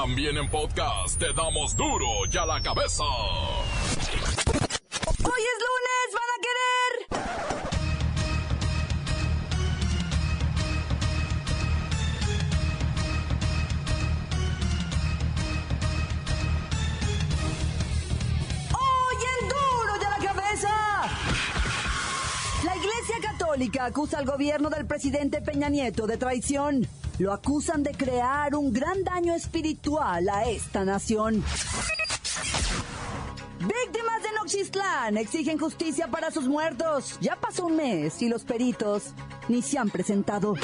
También en podcast te damos duro y a la cabeza. Hoy es lunes, van a querer. Hoy el duro y a la cabeza. La Iglesia Católica acusa al gobierno del presidente Peña Nieto de traición. Lo acusan de crear un gran daño espiritual a esta nación. Víctimas de Noxistlán exigen justicia para sus muertos. Ya pasó un mes y los peritos ni se han presentado.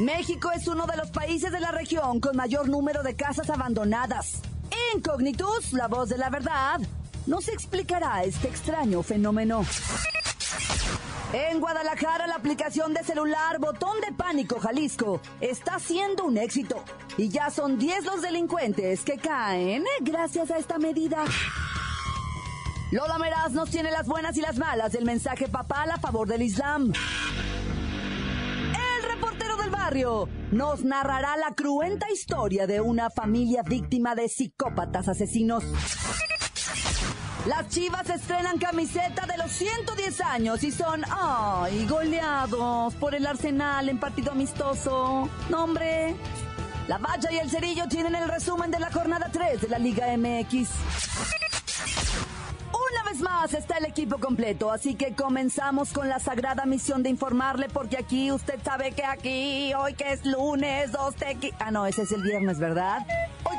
México es uno de los países de la región con mayor número de casas abandonadas. Incognitus, la voz de la verdad, nos explicará este extraño fenómeno. En Guadalajara, la aplicación de celular Botón de Pánico Jalisco está siendo un éxito. Y ya son 10 los delincuentes que caen gracias a esta medida. Lola Meraz nos tiene las buenas y las malas del mensaje papal a favor del Islam. El reportero del barrio nos narrará la cruenta historia de una familia víctima de psicópatas asesinos. Las chivas estrenan camiseta de los 110 años y son, ay, goleados por el Arsenal en partido amistoso. No, hombre. La Valla y el Cerillo tienen el resumen de la jornada 3 de la Liga MX. Una vez más está el equipo completo, así que comenzamos con la sagrada misión de informarle, porque aquí usted sabe que aquí, hoy que es lunes, dos tequi... Ah, no, ese es el viernes, ¿verdad?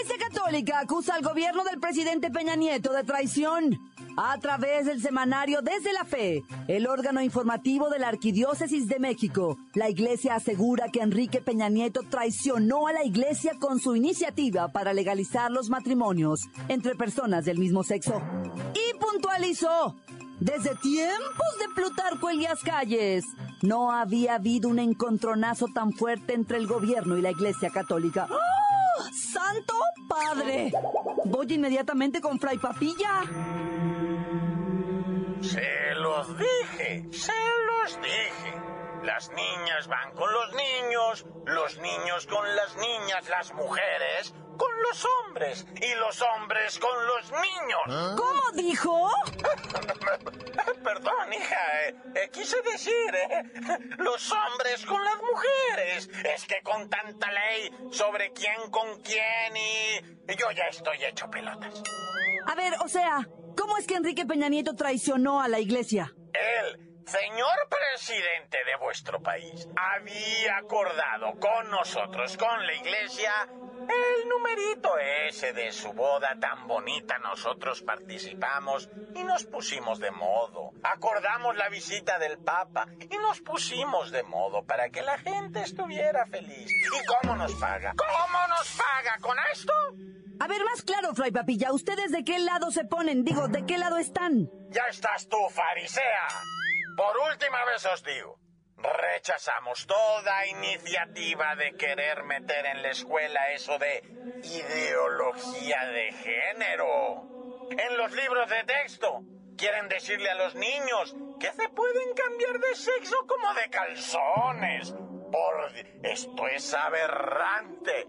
Iglesia Católica acusa al gobierno del presidente Peña Nieto de traición. A través del semanario Desde la Fe, el órgano informativo de la Arquidiócesis de México, la Iglesia asegura que Enrique Peña Nieto traicionó a la Iglesia con su iniciativa para legalizar los matrimonios entre personas del mismo sexo. Y puntualizó, desde tiempos de Plutarco Elías Calles, no había habido un encontronazo tan fuerte entre el gobierno y la Iglesia Católica. ¡Oh! ¡Santo Padre! Voy inmediatamente con Fray Papilla. Se los dije, se los dije. Las niñas van con los niños, los niños con las niñas, las mujeres con los hombres y los hombres con los niños. ¿Cómo dijo? Perdón, hija, eh, eh, quise decir, eh, los hombres con las mujeres. Es que con tanta ley sobre quién con quién y yo ya estoy hecho pelotas. A ver, o sea, ¿cómo es que Enrique Peña Nieto traicionó a la iglesia? Él, señor presidente de vuestro país, había acordado con nosotros, con la iglesia, el numerito ese de su boda tan bonita. Nosotros participamos y nos pusimos de modo. Acordamos la visita del Papa y nos pusimos de modo para que la gente estuviera feliz. ¿Y cómo nos paga? ¿Cómo nos paga con esto? A ver, más claro, Fray Papilla, ¿ustedes de qué lado se ponen? Digo, ¿de qué lado están? Ya estás tú, farisea. Por última vez os digo, rechazamos toda iniciativa de querer meter en la escuela eso de ideología de género. En los libros de texto quieren decirle a los niños que se pueden cambiar de sexo como de calzones. Por esto es aberrante,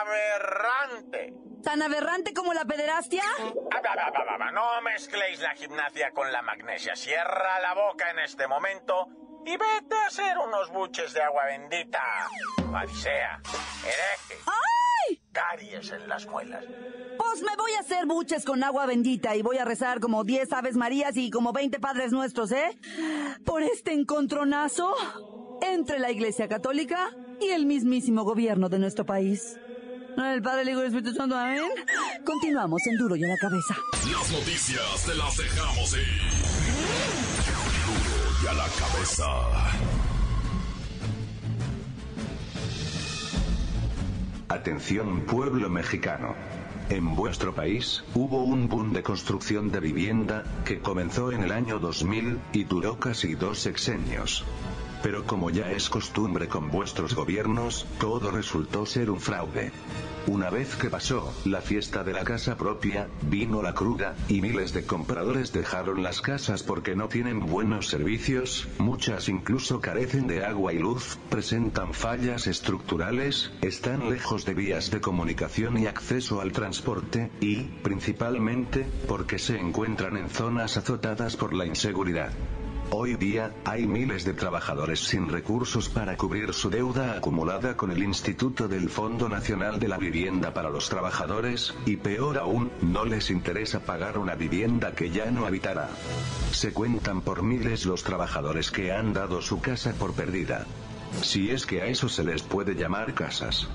aberrante. ¿Tan aberrante como la pederastia? Ah. No mezcléis la gimnasia con la magnesia. Cierra la boca en este momento y vete a hacer unos buches de agua bendita. Farisea, hereje, ¡Ay! Caries en las muelas. Pues me voy a hacer buches con agua bendita y voy a rezar como 10 Aves Marías y como 20 Padres Nuestros, ¿eh? Por este encontronazo entre la Iglesia Católica y el mismísimo gobierno de nuestro país. El Padre, el Hijo y el Espíritu Santo, amén. Continuamos en Duro y a la cabeza. Las noticias te las dejamos ir. Duro y a la cabeza. Atención pueblo mexicano. En vuestro país, hubo un boom de construcción de vivienda, que comenzó en el año 2000, y duró casi dos sexenios. Pero como ya es costumbre con vuestros gobiernos, todo resultó ser un fraude. Una vez que pasó la fiesta de la casa propia, vino la cruda, y miles de compradores dejaron las casas porque no tienen buenos servicios, muchas incluso carecen de agua y luz, presentan fallas estructurales, están lejos de vías de comunicación y acceso al transporte, y, principalmente, porque se encuentran en zonas azotadas por la inseguridad. Hoy día, hay miles de trabajadores sin recursos para cubrir su deuda acumulada con el Instituto del Fondo Nacional de la Vivienda para los Trabajadores, y peor aún, no les interesa pagar una vivienda que ya no habitará. Se cuentan por miles los trabajadores que han dado su casa por perdida. Si es que a eso se les puede llamar casas.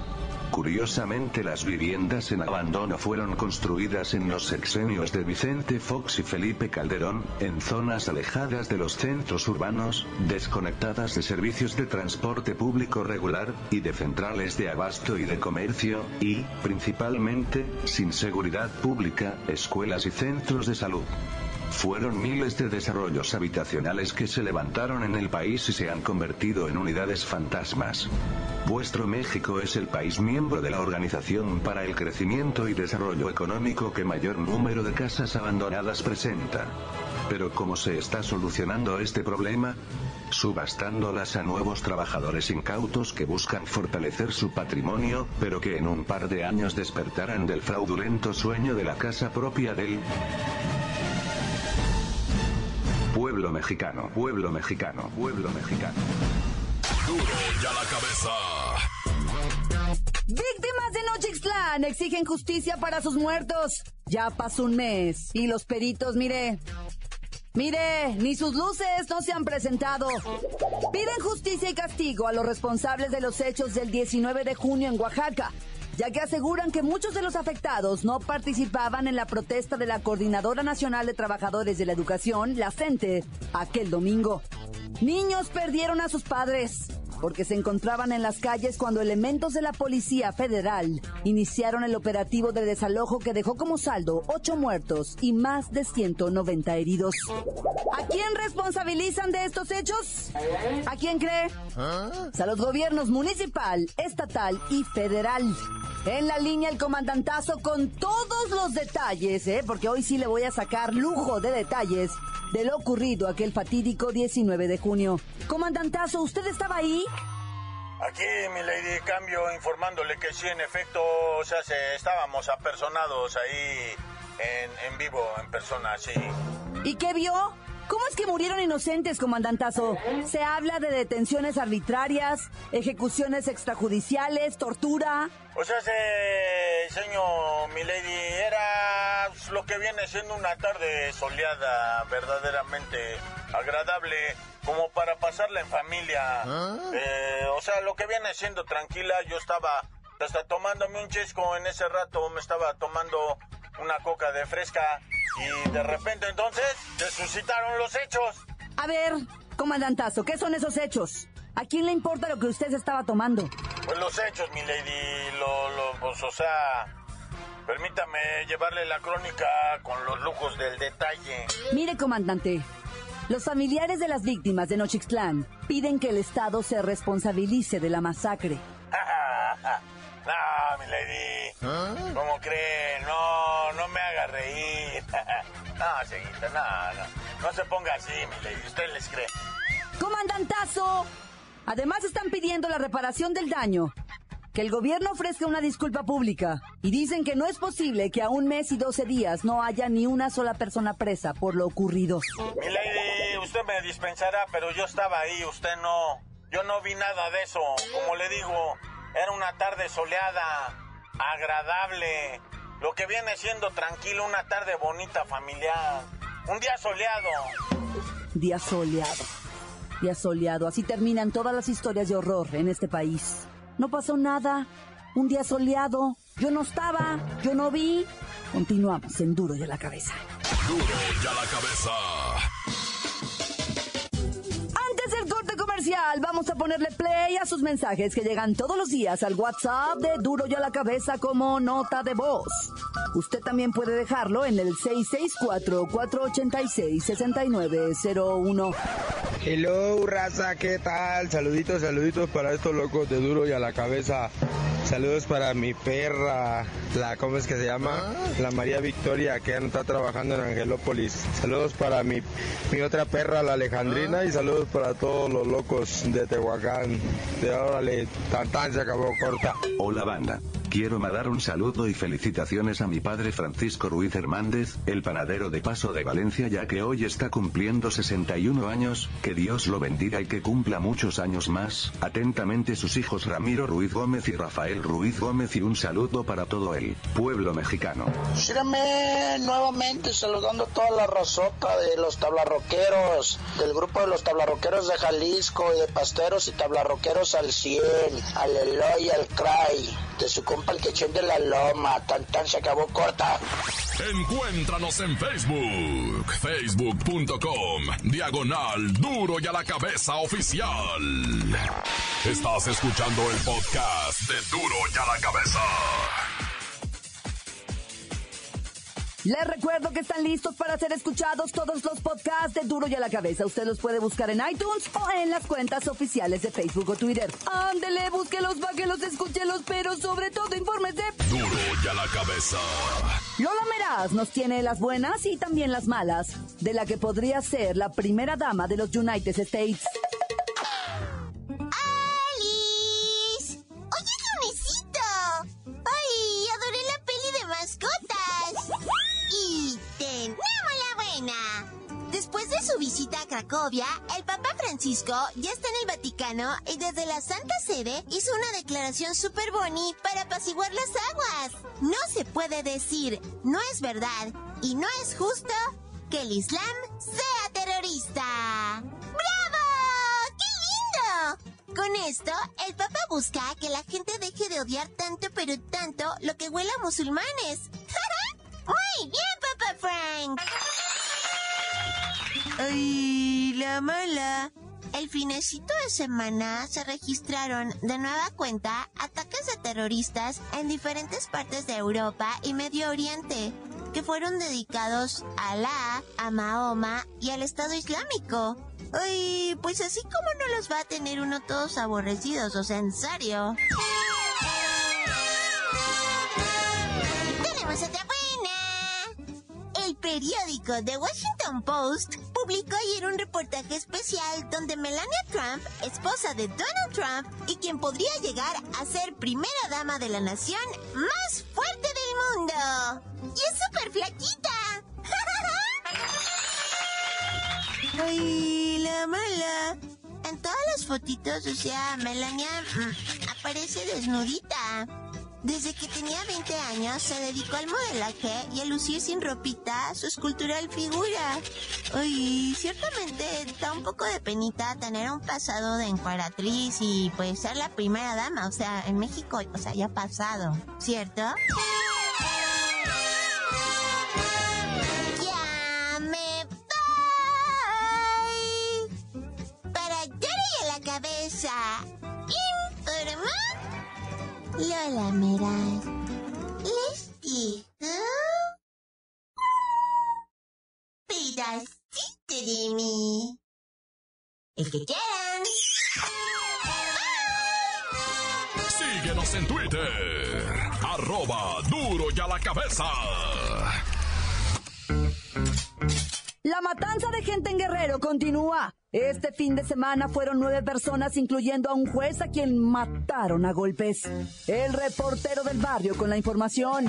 Curiosamente las viviendas en abandono fueron construidas en los sexenios de Vicente Fox y Felipe Calderón, en zonas alejadas de los centros urbanos, desconectadas de servicios de transporte público regular, y de centrales de abasto y de comercio, y, principalmente, sin seguridad pública, escuelas y centros de salud. Fueron miles de desarrollos habitacionales que se levantaron en el país y se han convertido en unidades fantasmas. Vuestro México es el país miembro de la Organización para el Crecimiento y Desarrollo Económico que mayor número de casas abandonadas presenta. Pero ¿cómo se está solucionando este problema? Subastándolas a nuevos trabajadores incautos que buscan fortalecer su patrimonio, pero que en un par de años despertarán del fraudulento sueño de la casa propia del pueblo mexicano, pueblo mexicano, pueblo mexicano. Duro ya la cabeza. Víctimas de Nochixtlán exigen justicia para sus muertos. Ya pasó un mes y los peritos, mire, Mire, ni sus luces no se han presentado. Piden justicia y castigo a los responsables de los hechos del 19 de junio en Oaxaca, ya que aseguran que muchos de los afectados no participaban en la protesta de la Coordinadora Nacional de Trabajadores de la Educación, la CENTE, aquel domingo. Niños perdieron a sus padres porque se encontraban en las calles cuando elementos de la Policía Federal iniciaron el operativo de desalojo que dejó como saldo ocho muertos y más de 190 heridos. ¿A quién responsabilizan de estos hechos? ¿A quién cree? A los gobiernos municipal, estatal y federal. En la línea el comandantazo con todos los detalles, ¿eh? porque hoy sí le voy a sacar lujo de detalles de lo ocurrido aquel fatídico 19 de junio. Comandantazo, ¿usted estaba ahí? Aquí, mi lady, cambio informándole que sí, en efecto, o sea, se, estábamos apersonados ahí en, en vivo, en persona, sí. ¿Y qué vio? ¿Cómo es que murieron inocentes, comandantazo? Se habla de detenciones arbitrarias, ejecuciones extrajudiciales, tortura. O sea, se, señor Milady, era lo que viene siendo una tarde soleada, verdaderamente agradable, como para pasarla en familia. Eh, o sea, lo que viene siendo tranquila, yo estaba hasta tomándome un chesco en ese rato, me estaba tomando una coca de fresca y de repente entonces se suscitaron los hechos. A ver, comandantazo, ¿qué son esos hechos? ¿A quién le importa lo que usted se estaba tomando? Pues los hechos, mi lady, lo, lo, pues, o sea, permítame llevarle la crónica con los lujos del detalle. Mire, comandante, los familiares de las víctimas de Nochixtlán piden que el Estado se responsabilice de la masacre. no, mi lady. ¿Cómo cree? No, no, señorita, no, no. No se ponga así, mi lady. Usted les cree. ¡Comandantazo! Además están pidiendo la reparación del daño. Que el gobierno ofrezca una disculpa pública. Y dicen que no es posible que a un mes y doce días no haya ni una sola persona presa por lo ocurrido. Mi lady, usted me dispensará, pero yo estaba ahí, usted no. Yo no vi nada de eso. Como le digo, era una tarde soleada, agradable. Lo que viene siendo tranquilo, una tarde bonita, familiar. Un día soleado. Día soleado. Día soleado. Así terminan todas las historias de horror en este país. No pasó nada. Un día soleado. Yo no estaba. Yo no vi. Continuamos en Duro y a la cabeza. Duro y a la cabeza. Comercial vamos a ponerle play a sus mensajes que llegan todos los días al WhatsApp de Duro y a la cabeza como nota de voz. Usted también puede dejarlo en el 664-486-6901. Hello, raza, ¿qué tal? Saluditos, saluditos para estos locos de Duro y a la cabeza. Saludos para mi perra, la, ¿cómo es que se llama? La María Victoria, que ya no está trabajando en Angelópolis. Saludos para mi, mi otra perra, la Alejandrina, y saludos para todos los locos de Tehuacán. De órale, tan tan se acabó corta. Hola banda. Quiero mandar un saludo y felicitaciones a mi padre Francisco Ruiz Hernández, el panadero de Paso de Valencia ya que hoy está cumpliendo 61 años, que Dios lo bendiga y que cumpla muchos años más. Atentamente sus hijos Ramiro Ruiz Gómez y Rafael Ruiz Gómez y un saludo para todo el pueblo mexicano. Síganme nuevamente saludando a toda la razota de los tablarroqueros, del grupo de los tablarroqueros de Jalisco y de pasteros y tablarroqueros al 100, al Eloy, al Cry, de su el quechón de la loma, tan tan se acabó corta. Encuéntranos en Facebook, facebook.com, diagonal duro y a la cabeza oficial. Estás escuchando el podcast de Duro y a la cabeza. Les recuerdo que están listos para ser escuchados todos los podcasts de Duro y a la Cabeza. Usted los puede buscar en iTunes o en las cuentas oficiales de Facebook o Twitter. Ándele, búsquelos, báquelos, escúchelos, pero sobre todo infórmese. Duro y a la cabeza. Lola Meraz nos tiene las buenas y también las malas de la que podría ser la primera dama de los United States. Cracovia, el Papa Francisco ya está en el Vaticano y desde la Santa Sede hizo una declaración super boni para apaciguar las aguas. No se puede decir, no es verdad y no es justo que el Islam sea terrorista. ¡Bravo! ¡Qué lindo! Con esto, el Papa busca que la gente deje de odiar tanto pero tanto lo que huele a musulmanes. ¡Muy bien, Papa Frank! ¡Ay, la mala! El finecito de semana se registraron de nueva cuenta ataques de terroristas en diferentes partes de Europa y Medio Oriente, que fueron dedicados a Alá, a Mahoma y al Estado Islámico. Ay, pues así como no los va a tener uno todos aborrecidos, o sea, en serio. El periódico The Washington Post publicó ayer un reportaje especial donde Melania Trump, esposa de Donald Trump y quien podría llegar a ser primera dama de la nación más fuerte del mundo. Y es súper flaquita. Ay, la mala. En todas las fotitos, o sea, Melania mm, aparece desnudita. Desde que tenía 20 años se dedicó al modelaje y a lucir sin ropita su escultural figura. Ay, ciertamente da un poco de penita tener un pasado de encuadratriz y pues ser la primera dama, o sea, en México, o sea, ya pasado, ¿cierto? Lola Meraz. Les digo. Pedacito de mí. El que quieran. Síguenos en Twitter. Arroba duro y a la cabeza. La matanza de gente en Guerrero continúa. Este fin de semana fueron nueve personas, incluyendo a un juez a quien mataron a golpes. El reportero del barrio con la información.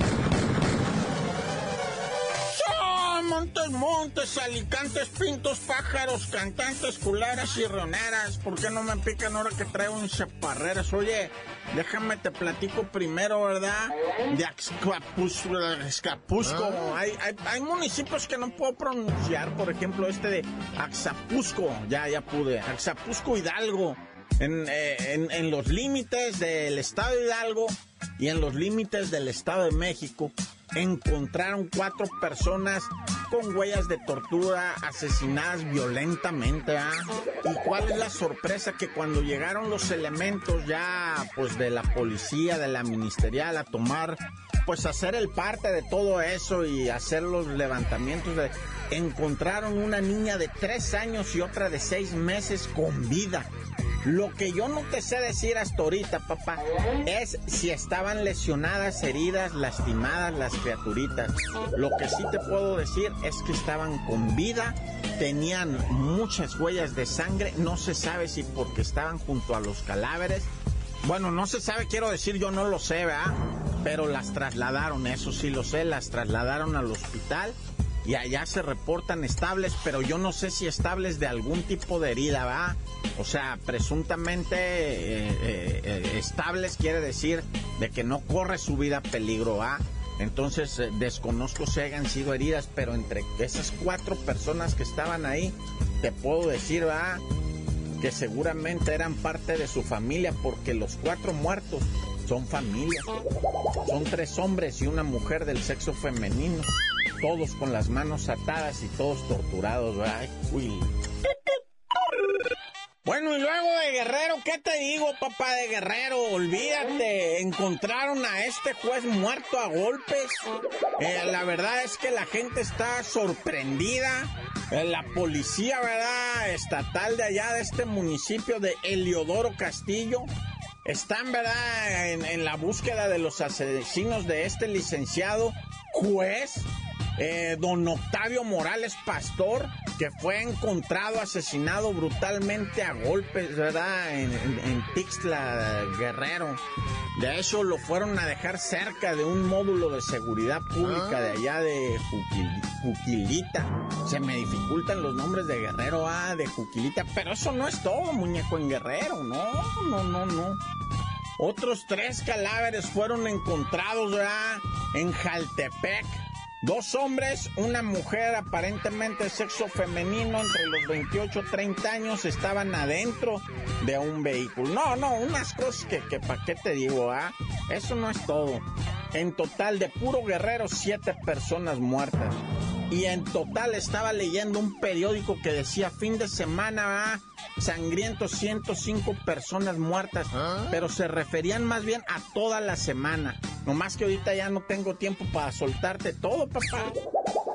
Montes, montes, alicantes, pintos, pájaros, cantantes, culeras y rioneras. ¿Por qué no me pican ahora que traigo un chaparreras? Oye, déjame te platico primero, ¿verdad? De Axcapusco. Axcapusco. Hay, hay, hay municipios que no puedo pronunciar. Por ejemplo, este de Axapusco. Ya, ya pude. Axapusco Hidalgo. En, eh, en, en los límites del estado de Hidalgo y en los límites del estado de México encontraron cuatro personas con huellas de tortura, asesinadas violentamente, ¿ah? ¿Y cuál es la sorpresa? Que cuando llegaron los elementos ya, pues de la policía, de la ministerial, a tomar, pues hacer el parte de todo eso y hacer los levantamientos. Encontraron una niña de tres años y otra de seis meses con vida. Lo que yo no te sé decir hasta ahorita, papá, es si estaban lesionadas, heridas, lastimadas las criaturitas. Lo que sí te puedo decir es que estaban con vida, tenían muchas huellas de sangre, no se sabe si porque estaban junto a los cadáveres. Bueno, no se sabe, quiero decir, yo no lo sé, ¿verdad? Pero las trasladaron, eso sí lo sé, las trasladaron al hospital y allá se reportan estables, pero yo no sé si estables de algún tipo de herida, ¿va? O sea, presuntamente eh, eh, eh, estables quiere decir de que no corre su vida peligro, ¿va? Entonces desconozco si hayan sido heridas, pero entre esas cuatro personas que estaban ahí, te puedo decir, ¿va? Que seguramente eran parte de su familia, porque los cuatro muertos son familia. Son tres hombres y una mujer del sexo femenino todos con las manos atadas y todos torturados, Ay, Bueno, y luego de Guerrero, ¿qué te digo, papá de Guerrero? Olvídate, encontraron a este juez muerto a golpes. Eh, la verdad es que la gente está sorprendida. Eh, la policía, ¿verdad? Estatal de allá, de este municipio de Eliodoro Castillo, están, ¿verdad? En la búsqueda de los asesinos de este licenciado juez eh, don Octavio Morales Pastor, que fue encontrado asesinado brutalmente a golpes, ¿verdad? En, en, Tixla, Guerrero. De hecho, lo fueron a dejar cerca de un módulo de seguridad pública de allá de Juquilita. Se me dificultan los nombres de Guerrero, ah, de Juquilita, pero eso no es todo, muñeco en Guerrero, no, no, no, no. Otros tres cadáveres fueron encontrados, ¿verdad? En Jaltepec Dos hombres, una mujer aparentemente sexo femenino entre los 28 y 30 años estaban adentro de un vehículo. No, no, unas cosas que, que ¿para qué te digo? Ah? Eso no es todo. En total, de puro guerrero, siete personas muertas. Y en total estaba leyendo un periódico que decía fin de semana, ah, sangriento, 105 personas muertas. ¿Ah? Pero se referían más bien a toda la semana. Nomás que ahorita ya no tengo tiempo para soltarte todo, papá.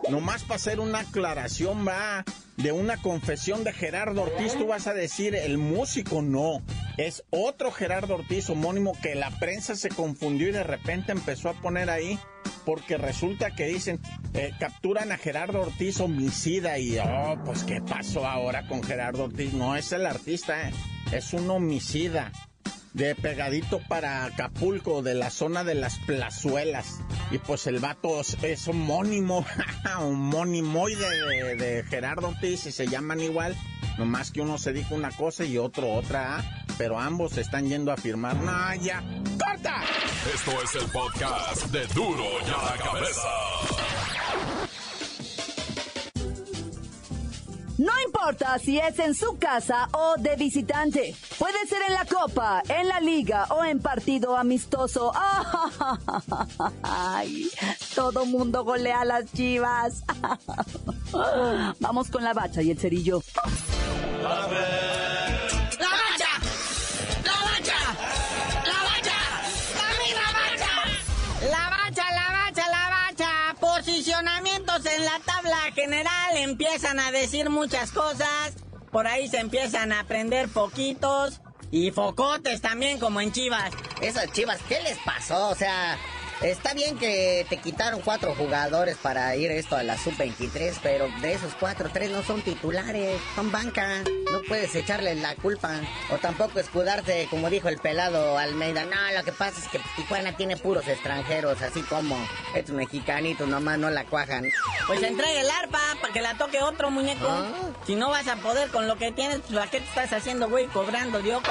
Nomás para hacer una aclaración, va, de una confesión de Gerardo Ortiz, tú vas a decir el músico, no. Es otro Gerardo Ortiz homónimo que la prensa se confundió y de repente empezó a poner ahí porque resulta que dicen, eh, capturan a Gerardo Ortiz homicida y, oh, pues qué pasó ahora con Gerardo Ortiz. No es el artista, eh, es un homicida de pegadito para Acapulco, de la zona de las plazuelas. Y pues el vato es homónimo, homónimoide de, de Gerardo Ortiz y se llaman igual. Nomás que uno se dijo una cosa y otro otra, ¿ah? pero ambos están yendo a firmar. ¡No, ya! ¡Corta! Esto es el podcast de Duro ya la cabeza. No importa si es en su casa o de visitante. Puede ser en la copa, en la liga o en partido amistoso. ¡Ay! Todo mundo golea a las chivas. Vamos con la bacha y el cerillo. ¡La bacha! En la tabla general empiezan a decir muchas cosas. Por ahí se empiezan a aprender poquitos. Y focotes también, como en Chivas. Esas Chivas, ¿qué les pasó? O sea, Está bien que te quitaron cuatro jugadores para ir esto a la sub-23, pero de esos cuatro, tres no son titulares, son banca. No puedes echarle la culpa. O tampoco escudarte, como dijo el pelado Almeida. No, lo que pasa es que Tijuana tiene puros extranjeros, así como estos mexicanitos nomás no la cuajan. Pues entregue el arpa para que la toque otro muñeco. Ah. Si no vas a poder con lo que tienes, pues ¿a qué te estás haciendo, güey? Cobrando, Dios.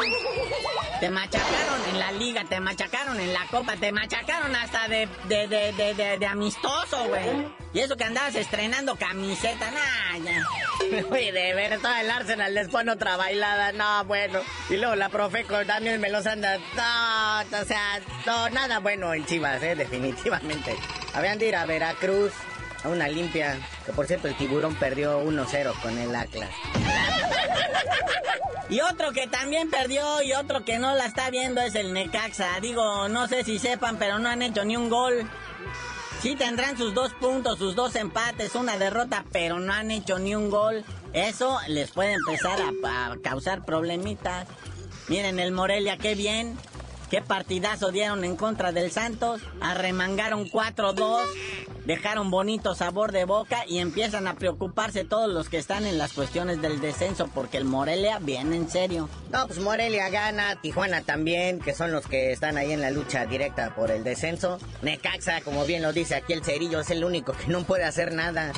Te machacaron en la liga, te machacaron en la copa, te machacaron hasta de, de, de, de, de amistoso, güey. Y eso que andabas estrenando camiseta, nah. Oye, de ver, todo el Arsenal les pone otra bailada, no, bueno. Y luego la Profeco también me los anda, no, o sea, no, nada bueno en Chivas, eh, definitivamente. Habían de ir a Veracruz, a una limpia. Que por cierto, el tiburón perdió 1-0 con el Atlas. Y otro que también perdió y otro que no la está viendo es el Necaxa. Digo, no sé si sepan, pero no han hecho ni un gol. Sí tendrán sus dos puntos, sus dos empates, una derrota, pero no han hecho ni un gol. Eso les puede empezar a, a causar problemitas. Miren el Morelia, qué bien. Qué partidazo dieron en contra del Santos. Arremangaron 4-2. Dejaron bonito sabor de boca y empiezan a preocuparse todos los que están en las cuestiones del descenso porque el Morelia viene en serio. No, pues Morelia gana, Tijuana también, que son los que están ahí en la lucha directa por el descenso. Necaxa, como bien lo dice aquí el Cerillo, es el único que no puede hacer nada.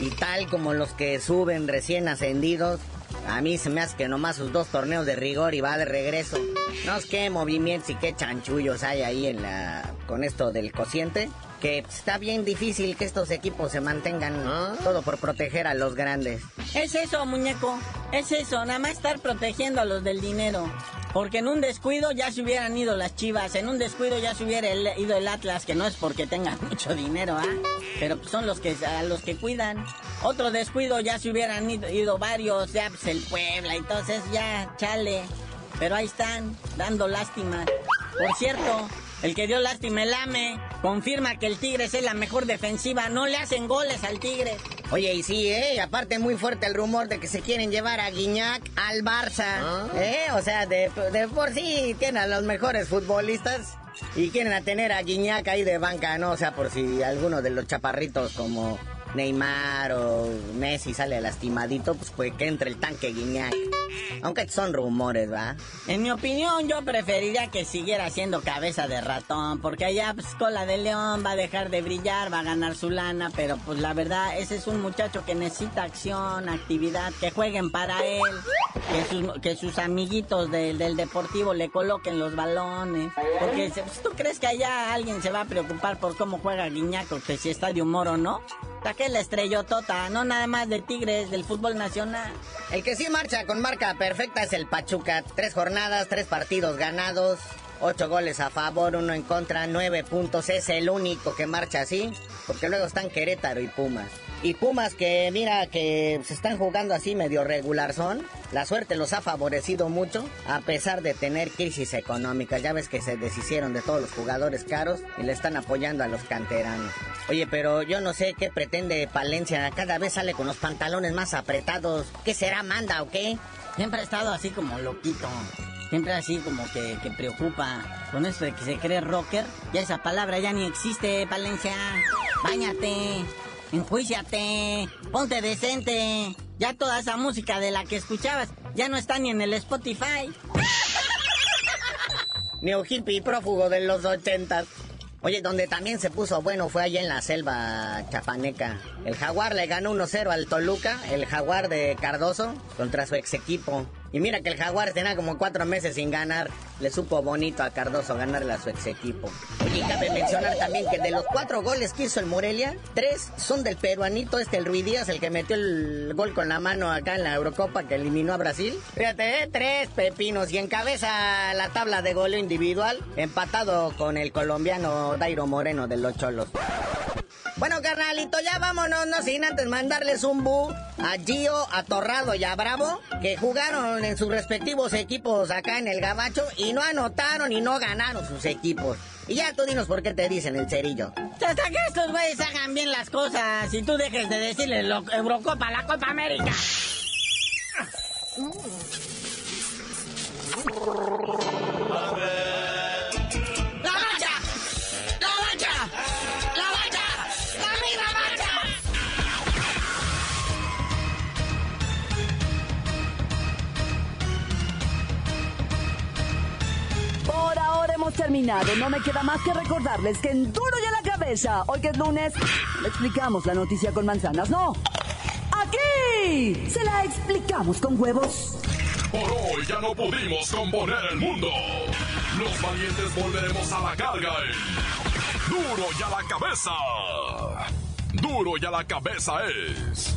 Y tal como los que suben recién ascendidos, a mí se me hace que nomás sus dos torneos de rigor y va de regreso. No sé qué movimientos y qué chanchullos hay ahí en la con esto del cociente. Que está bien difícil que estos equipos se mantengan todo por proteger a los grandes. Es eso, muñeco. Es eso, nada más estar protegiendo a los del dinero. Porque en un descuido ya se hubieran ido las chivas, en un descuido ya se hubiera el- ido el Atlas, que no es porque tengan mucho dinero, ¿ah? Pero pues son los que a los que cuidan. Otro descuido ya se hubieran ido, ido varios, ya pues el Puebla, entonces ya, chale. Pero ahí están, dando lástima. Por cierto, el que dio lástima el AME confirma que el Tigres es la mejor defensiva. No le hacen goles al Tigres. Oye, y sí, ¿eh? Y aparte muy fuerte el rumor de que se quieren llevar a Guiñac al Barça. ¿Eh? O sea, de, de por sí tienen a los mejores futbolistas y quieren a tener a Guiñac ahí de banca, ¿no? O sea, por si alguno de los chaparritos como Neymar o Messi sale lastimadito, pues, pues que entre el tanque Guiñac. Aunque son rumores, ¿va? En mi opinión, yo preferiría que siguiera siendo cabeza de ratón, porque allá, pues, cola de león va a dejar de brillar, va a ganar su lana, pero pues la verdad, ese es un muchacho que necesita acción, actividad, que jueguen para él, que sus, que sus amiguitos del- del deportivo le coloquen los balones. Porque, pues, ¿tú crees que allá alguien se va a preocupar por cómo juega Guiñaco, que si está de humor o no? Saqué la estrellotota, no nada más de Tigres, del fútbol nacional. El que sí marcha con marca perfecta es el Pachuca. Tres jornadas, tres partidos ganados, ocho goles a favor, uno en contra, nueve puntos. Es el único que marcha así, porque luego están Querétaro y Pumas. Y Pumas que mira que se están jugando así medio regular son. La suerte los ha favorecido mucho a pesar de tener crisis económicas. Ya ves que se deshicieron de todos los jugadores caros y le están apoyando a los canteranos. Oye, pero yo no sé qué pretende Palencia. Cada vez sale con los pantalones más apretados. ¿Qué será, manda o qué? Siempre ha estado así como loquito. Siempre así como que, que preocupa. Con eso de que se cree rocker. Ya esa palabra ya ni existe, Palencia. Báñate. Enjuíciate. Ponte decente. Ya toda esa música de la que escuchabas ya no está ni en el Spotify. Neo hippie prófugo de los ochentas. Oye, donde también se puso bueno fue allá en la selva chapaneca. El Jaguar le ganó 1-0 al Toluca, el Jaguar de Cardoso, contra su ex equipo. Y mira que el Jaguar tenía como cuatro meses sin ganar. Le supo bonito a Cardoso ganarle a su ex equipo. Oye, cabe mencionar también que de los cuatro goles que hizo el Morelia, tres son del peruanito este, el Ruiz Díaz, el que metió el gol con la mano acá en la Eurocopa que eliminó a Brasil. Fíjate, ¿eh? tres pepinos y encabeza la tabla de goleo individual, empatado con el colombiano Dairo Moreno de los Cholos. Bueno, carnalito, ya vámonos, no sin antes mandarles un bu a Gio, a Torrado y a Bravo, que jugaron en sus respectivos equipos acá en el Gabacho y no anotaron y no ganaron sus equipos. Y ya tú dinos por qué te dicen el cerillo. Hasta que estos güeyes hagan bien las cosas y tú dejes de decirle lo- Eurocopa, la Copa América. ¡La terminado. No me queda más que recordarles que en duro y a la cabeza, hoy que es lunes, le explicamos la noticia con manzanas. No. Aquí se la explicamos con huevos. Por hoy ya no pudimos componer el mundo. Los valientes volveremos a la carga en Duro y a la cabeza. Duro y a la cabeza es